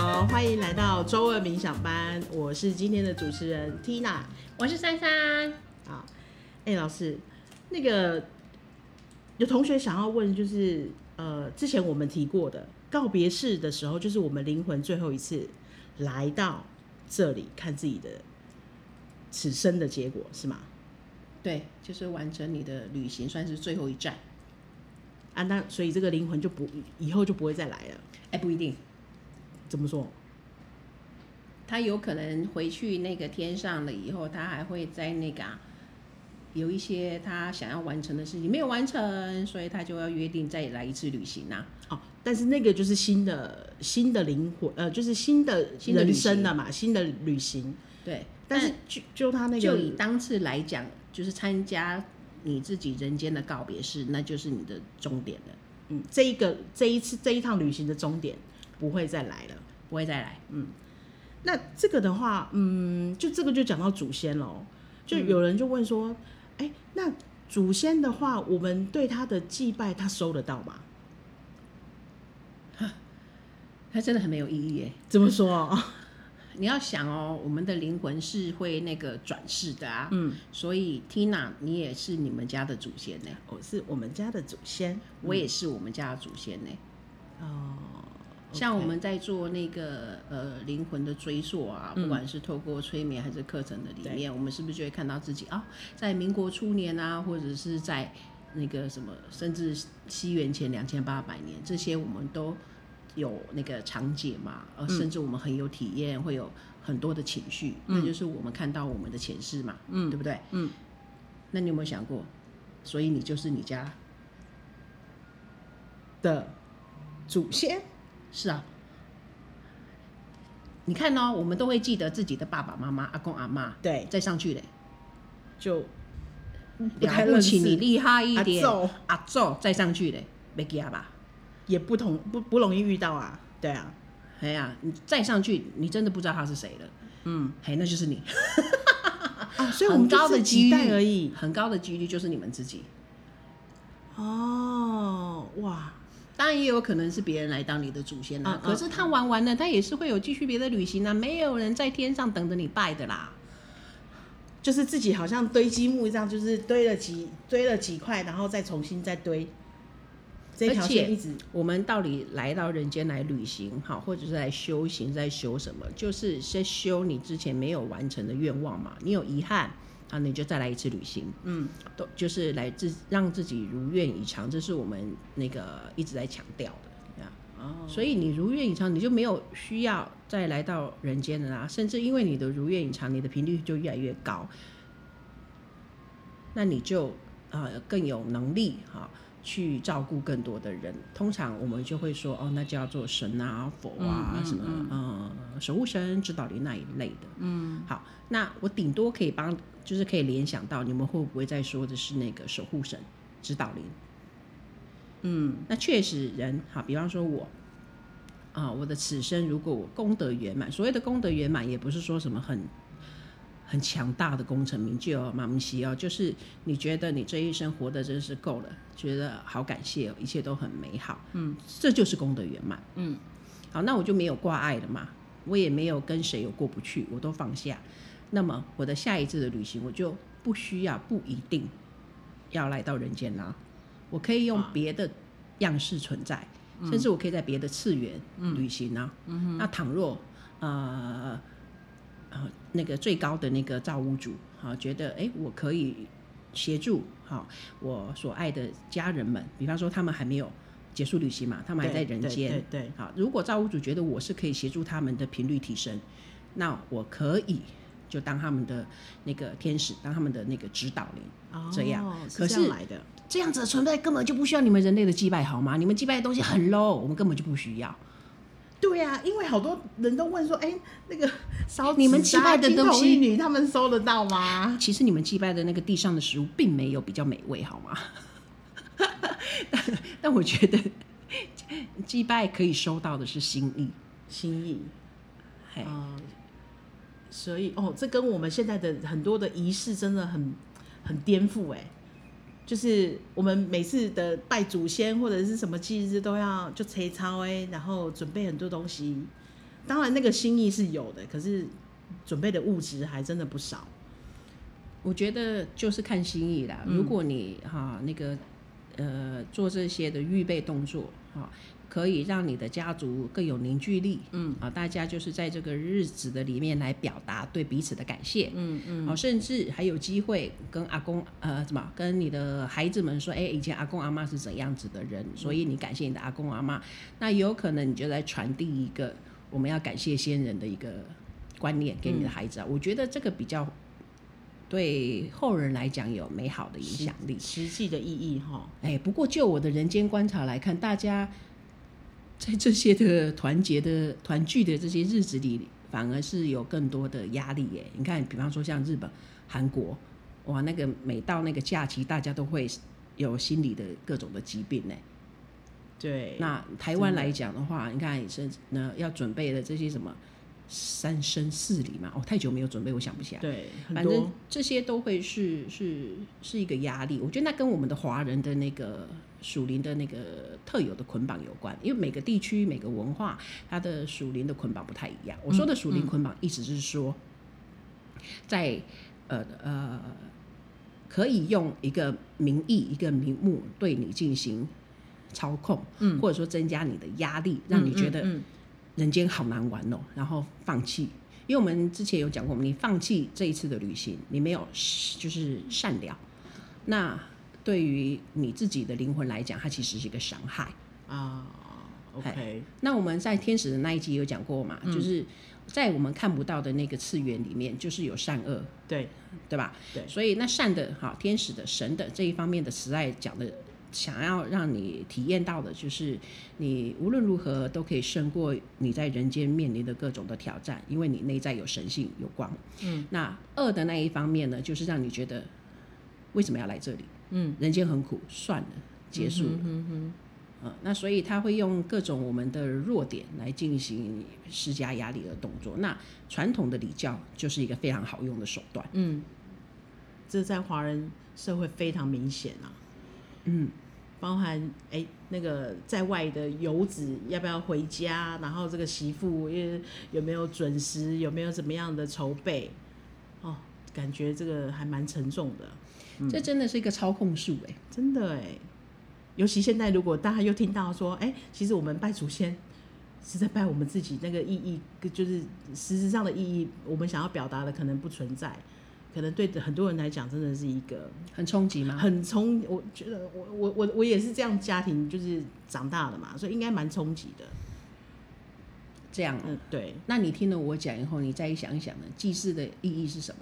好，欢迎来到周二冥想班。我是今天的主持人 Tina，我是珊珊。好，哎，老师，那个有同学想要问，就是呃，之前我们提过的告别式的时候，就是我们灵魂最后一次来到这里看自己的此生的结果，是吗？对，就是完成你的旅行，算是最后一站。啊，那所以这个灵魂就不以后就不会再来了？哎，不一定。怎么说？他有可能回去那个天上了以后，他还会在那个、啊、有一些他想要完成的事情没有完成，所以他就要约定再来一次旅行呐、啊。哦，但是那个就是新的新的灵魂，呃，就是新的人生了嘛，新的旅行。对，但是就就他那个，就以当次来讲，就是参加你自己人间的告别式，那就是你的终点了。嗯，这一个这一次这一趟旅行的终点。不会再来了，不会再来。嗯，那这个的话，嗯，就这个就讲到祖先喽。就有人就问说，哎、嗯，那祖先的话，我们对他的祭拜，他收得到吗？他真的很没有意义耶。怎么说？你要想哦，我们的灵魂是会那个转世的啊。嗯，所以 Tina，你也是你们家的祖先呢。我是我们家的祖先，我也是我们家的祖先呢。哦。像我们在做那个呃灵魂的追溯啊，不管是透过催眠还是课程的里面，我们是不是就会看到自己啊，在民国初年啊，或者是在那个什么，甚至西元前两千八百年，这些我们都有那个场景嘛，呃，甚至我们很有体验，会有很多的情绪，那就是我们看到我们的前世嘛，嗯，对不对？嗯，那你有没有想过，所以你就是你家的祖先？是啊，你看哦，我们都会记得自己的爸爸妈妈、阿公阿妈，对，再上去嘞，就了不起，你厉害一点，阿祖，阿祖再上去嘞，没记啊吧？也不同，不不容易遇到啊，对啊，哎呀，你再上去，你真的不知道他是谁了，嗯，嘿，那就是你，啊，所以很高的几率而已，很高的几率就是你们自己，哦，哇。当然也有可能是别人来当你的祖先啦，啊，可是他玩完了，他也是会有继续别的旅行啊，没有人在天上等着你拜的啦。就是自己好像堆积木一样，就是堆了几堆了几块，然后再重新再堆。这条线一直，我们到底来到人间来旅行，好，或者是来修行，在修什么？就是先修你之前没有完成的愿望嘛，你有遗憾。啊，你就再来一次旅行，嗯，都就是来自让自己如愿以偿，这是我们那个一直在强调的，啊，哦，所以你如愿以偿，你就没有需要再来到人间了啦，甚至因为你的如愿以偿，你的频率就越来越高，那你就啊更有能力哈。去照顾更多的人，通常我们就会说哦，那叫做神啊、佛啊、嗯、什么嗯，嗯守护神、指导灵那一类的。嗯，好，那我顶多可以帮，就是可以联想到你们会不会在说的是那个守护神、指导灵？嗯，那确实人好，比方说我啊，我的此生如果我功德圆满，所谓的功德圆满，也不是说什么很。很强大的功成名就，马木西哦，就是你觉得你这一生活得真是够了，觉得好感谢哦，一切都很美好，嗯，这就是功德圆满，嗯，好，那我就没有挂碍了嘛，我也没有跟谁有过不去，我都放下，那么我的下一次的旅行，我就不需要，不一定要来到人间啦，我可以用别的样式存在，啊，甚至我可以在别的次元旅行啊，嗯嗯，那倘若呃。啊，那个最高的那个造物主，哈，觉得哎，我可以协助哈，我所爱的家人们，比方说他们还没有结束旅行嘛，他们还在人间，对对，对，对，好，如果造物主觉得我是可以协助他们的频率提升，那我可以就当他们的那个天使，当他们的那个指导灵，哦，这样。可是，这样子的存在根本就不需要你们人类的祭拜，好吗？你们祭拜的东西很 low，我们根本就不需要。对呀、啊，因为好多人都问说，哎，那个烧你们祭拜的东西，女他们收得到吗？其实你们祭拜的那个地上的食物，并没有比较美味，好吗？但 但我觉得祭拜可以收到的是心意，心意。嗯，呃、所以哦，这跟我们现在的很多的仪式真的很很颠覆哎。就是我们每次的拜祖先或者是什么忌日都要就催操哎，然后准备很多东西，当然那个心意是有的，可是准备的物质还真的不少。我觉得就是看心意啦。嗯、如果你哈、啊、那个呃做这些的预备动作哈。啊可以让你的家族更有凝聚力，嗯。啊，大家就是在这个日子的里面来表达对彼此的感谢，嗯嗯，哦，甚至还有机会跟阿公呃怎么跟你的孩子们说，哎，以前阿公阿妈是怎样子的人，所以你感谢你的阿公阿妈，那有可能你就在传递一个我们要感谢先人的一个观念给你的孩子啊，我觉得这个比较对后人来讲有美好的影响力，实际的意义哈。哎，不过就我的人间观察来看，大家。在这些的团结的团聚的这些日子里，反而是有更多的压力耶。你看，比方说像日本、韩国，哇，那个每到那个假期，大家都会有心理的各种的疾病呢。对。那台湾来讲的话，你看是呢要准备的这些什么三生四里嘛，哦，太久没有准备，我想不起来。对，反正这些都会是是是一个压力。我觉得那跟我们的华人的那个。属灵的那个特有的捆绑有关，因为每个地区每个文化，它的属灵的捆绑不太一样。我说的属灵捆绑，意思是说，在呃呃，可以用一个名义、一个名目对你进行操控，嗯，或者说增加你的压力，让你觉得人间好难玩哦，然后放弃。因为我们之前有讲过，你放弃这一次的旅行，你没有就是善了，那。对于你自己的灵魂来讲，它其实是一个伤害啊。OK，那我们在天使的那一集有讲过嘛？嗯、就是在我们看不到的那个次元里面，就是有善恶，对对吧？对，所以那善的哈，天使的、神的这一方面的慈爱讲的，想要让你体验到的，就是你无论如何都可以胜过你在人间面临的各种的挑战，因为你内在有神性、有光。嗯，那恶的那一方面呢，就是让你觉得为什么要来这里？嗯，人间很苦，算了，结束了。嗯哼哼，嗯，那所以他会用各种我们的弱点来进行施加压力的动作。那传统的礼教就是一个非常好用的手段。嗯，这在华人社会非常明显啊。嗯，包含哎、欸、那个在外的游子要不要回家，然后这个媳妇因为有没有准时，有没有怎么样的筹备？哦，感觉这个还蛮沉重的。这真的是一个操控术哎，真的哎，尤其现在如果大家又听到说，哎，其实我们拜祖先是在拜我们自己，那个意义就是实质上的意义，我们想要表达的可能不存在，可能对很多人来讲真的是一个很冲击吗？很冲，我觉得我我我我也是这样家庭就是长大的嘛，所以应该蛮冲击的。这样，嗯，对。那你听了我讲以后，你再想一想呢？祭祀的意义是什么？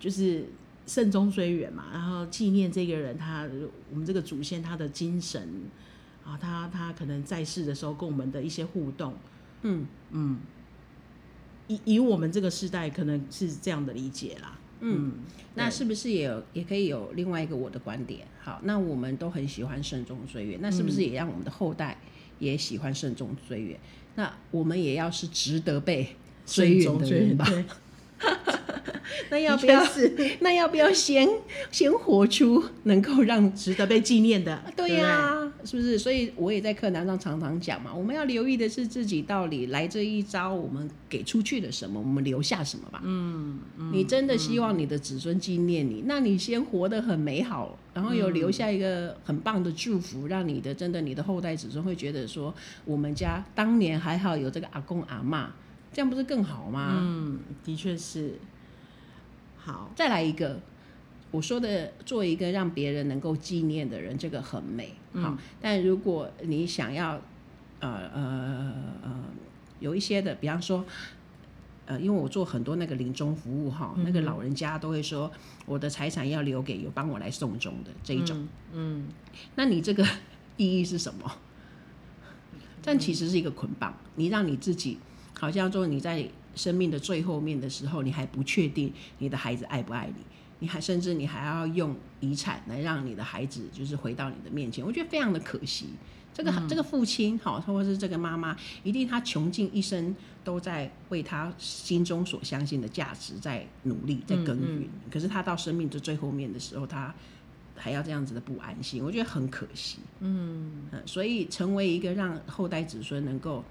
就是。慎终追远嘛，然后纪念这个人，他我们这个祖先他的精神啊，他他可能在世的时候跟我们的一些互动，嗯嗯，以以我们这个时代可能是这样的理解啦，嗯，那是不是也有也可以有另外一个我的观点？好，那我们都很喜欢慎终追远，那是不是也让我们的后代也喜欢慎终追远？那我们也要是值得被追远的人吧？那要不要是？那要不要先先活出能够让值得被纪念的？对呀、啊，是不是？所以我也在课堂上常常讲嘛，我们要留意的是自己到底来这一招，我们给出去了什么，我们留下什么吧。嗯，嗯，你真的希望你的子孙纪念你，嗯，那你先活得很美好，然后有留下一个很棒的祝福，让你的真的你的后代子孙会觉得说，我们家当年还好有这个阿公阿妈，这样不是更好吗？嗯，的确是。好，再来一个，我说的做一个让别人能够纪念的人，这个很美。好，嗯、但如果你想要，呃呃呃，有一些的，比方说，呃，因为我做很多那个临终服务哈，嗯、那个老人家都会说，我的财产要留给有帮我来送终的这一种。嗯，嗯那你这个意义是什么？但其实是一个捆绑，你让你自己好像说你在。生命的最后面的时候，你还不确定你的孩子爱不爱你，你还甚至你还要用遗产来让你的孩子就是回到你的面前，我觉得非常的可惜。这个、嗯、这个父亲好，或者是这个妈妈，一定他穷尽一生都在为他心中所相信的价值在努力，在耕耘。嗯嗯、可是他到生命的最后面的时候，他还要这样子的不安心，我觉得很可惜。嗯，嗯，所以成为一个让后代子孙能够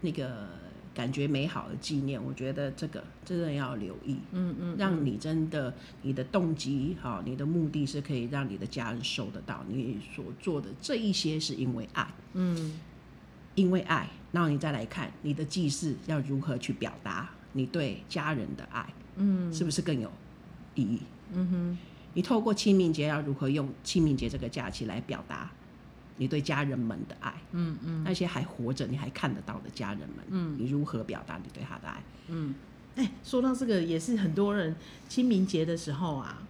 那个。感觉美好的纪念，我觉得这个真的要留意。嗯嗯，让你真的你的动机哈，你的目的是可以让你的家人收得到你所做的这一些是因为爱。嗯，因为爱，然后你再来看你的祭祀要如何去表达你对家人的爱。嗯，是不是更有意义？嗯哼，你透过清明节要如何用清明节这个假期来表达？你对家人们的爱，嗯嗯，那些还活着你还看得到的家人们，嗯，你如何表达你对他的爱？嗯，哎、欸，说到这个，也是很多人清明节的时候啊，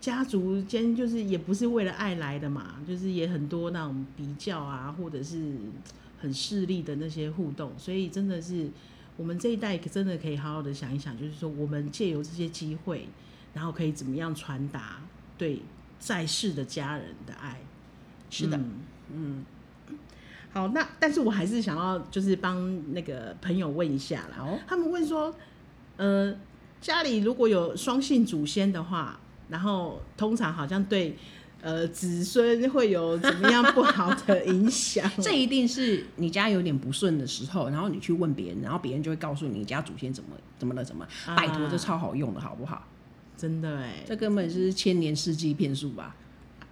家族间就是也不是为了爱来的嘛，就是也很多那种比较啊，或者是很势利的那些互动，所以真的是我们这一代真的可以好好的想一想，就是说我们借由这些机会，然后可以怎么样传达对在世的家人的爱。是的，嗯，嗯，好，那但是我还是想要就是帮那个朋友问一下啦。哦，他们问说，呃，家里如果有双姓祖先的话，然后通常好像对呃子孙会有怎么样不好的影响？这一定是你家有点不顺的时候，然后你去问别人，然后别人就会告诉你，家祖先怎么怎么了，怎么？啊、拜托，这超好用的，好不好？真的哎，这根本是千年世纪骗术吧。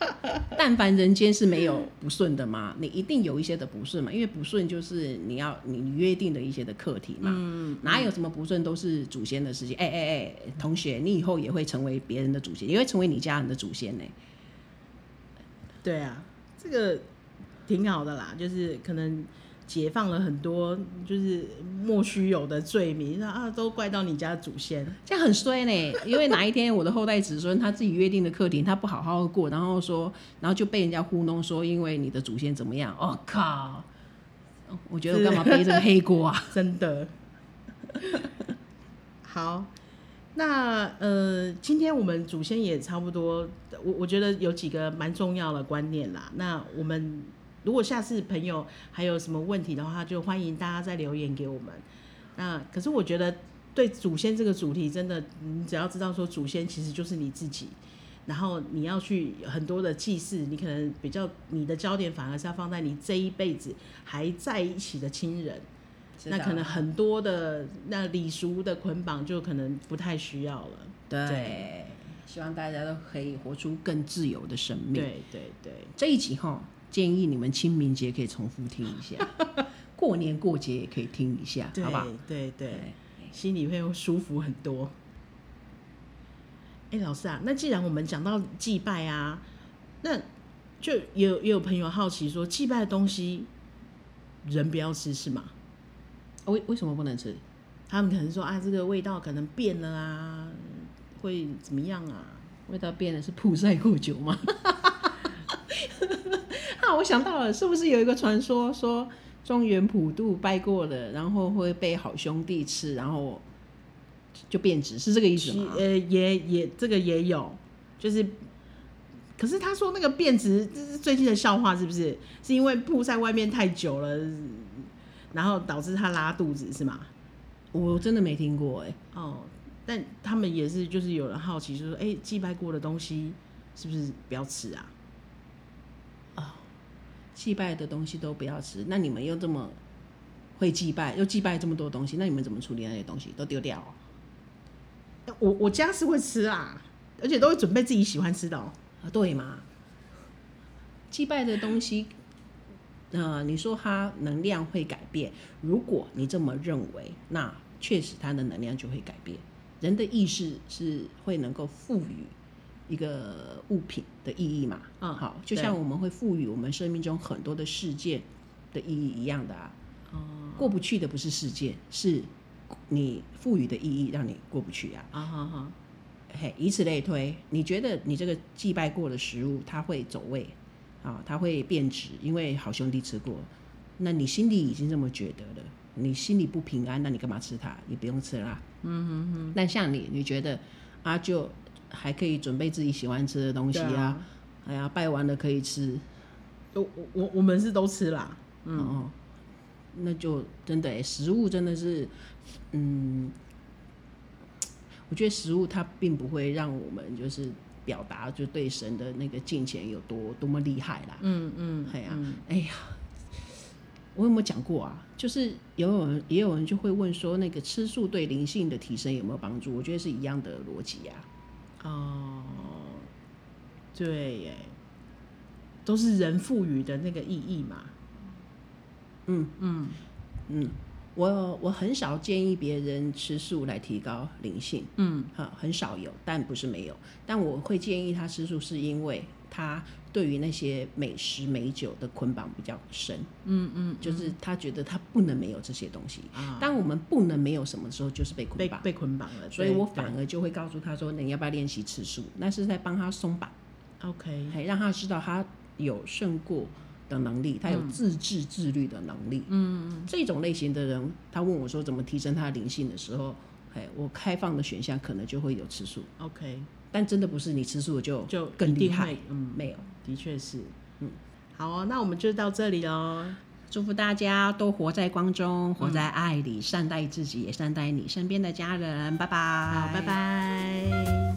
但凡人间是没有不顺的嘛，你一定有一些的不顺嘛，因为不顺就是你要你约定的一些的课题嘛。嗯，哪有什么不顺都是祖先的事情？哎哎哎，同学，你以后也会成为别人的祖先，也会成为你家人的祖先呢。对啊，这个挺好的啦，就是可能。解放了很多就是莫须有的罪名，啊，都怪到你家祖先，这样很衰呢。因为哪一天我的后代子孙他自己约定的课题他不好好过，然后说，然后就被人家糊弄说，因为你的祖先怎么样？我、哦、靠！我觉得我干嘛背这个黑锅啊？真的。好，那呃，今天我们祖先也差不多，我我觉得有几个蛮重要的观念啦。那我们。如果下次朋友还有什么问题的话，就欢迎大家再留言给我们。那可是我觉得对祖先这个主题，真的，你只要知道说祖先其实就是你自己，然后你要去很多的祭祀，你可能比较你的焦点反而是要放在你这一辈子还在一起的亲人，那可能很多的那礼俗的捆绑就可能不太需要了。对，对，希望大家都可以活出更自由的生命。对对对，这一集哈。建议你们清明节可以重复听一下，过年过节也可以听一下，好不好？对对对，心里会舒服很多。哎，老师啊，那既然我们讲到祭拜啊，那就也有也有朋友好奇说，祭拜的东西人不要吃是吗？为为什么不能吃？他们可能说啊，这个味道可能变了啊，会怎么样啊？味道变了是曝晒过久吗？那我想到了，是不是有一个传说说中原普渡拜过了，然后会被好兄弟吃，然后就变质，是这个意思吗？呃，也也这个也有，就是，可是他说那个变质，这是最近的笑话，是不是？是因为铺在外面太久了，然后导致他拉肚子，是吗？我真的没听过哎、欸。哦，但他们也是，就是有人好奇，就说，哎、欸，祭拜过的东西是不是不要吃啊？祭拜的东西都不要吃，那你们又这么会祭拜，又祭拜这么多东西，那你们怎么处理那些东西？都丢掉？我我家是会吃啊，而且都会准备自己喜欢吃的哦。啊，对嘛？祭拜的东西，呃，你说它能量会改变，如果你这么认为，那确实它的能量就会改变。人的意识是会能够赋予。一个物品的意义嘛，嗯，好，就像我们会赋予我们生命中很多的事件的意义一样的啊，哦，过不去的不是事件，是你赋予的意义让你过不去啊，啊哈哈，嘿，以此类推，你觉得你这个祭拜过的食物它会走味啊，它会变质，因为好兄弟吃过，那你心里已经这么觉得了，你心里不平安，那你干嘛吃它？你不用吃啦，嗯哼哼，但像你，你觉得啊就。还可以准备自己喜欢吃的东西啊！啊哎呀，拜完了可以吃。我我我们是都吃啦。嗯，哦、那就真的，食物真的是，嗯，我觉得食物它并不会让我们就是表达就对神的那个敬虔有多多么厉害啦。嗯嗯，哎呀，嗯、哎呀，我有没有讲过啊？就是有人也有人就会问说，那个吃素对灵性的提升有没有帮助？我觉得是一样的逻辑呀。哦，对耶，都是人赋予的那个意义嘛。嗯嗯嗯，我我很少建议别人吃素来提高灵性。嗯，哈，很少有，但不是没有。但我会建议他吃素，是因为他。对于那些美食美酒的捆绑比较深，嗯嗯，就是他觉得他不能没有这些东西。啊，当我们不能没有什么时候，就是被捆绑，被捆绑了。所以我反而就会告诉他说：“你要不要练习吃素？”那是在帮他松绑，OK，还让他知道他有胜过的能力，他有自制自律的能力。嗯，这种类型的人，他问我说怎么提升他的灵性的时候，哎，我开放的选项可能就会有吃素。OK。但真的不是你吃素就就更厉害，嗯，没有，的确是，嗯，好哦，那我们就到这里喽。祝福大家都活在光中，活在爱里，嗯，善待自己，也善待你身边的家人。拜拜，好，拜拜。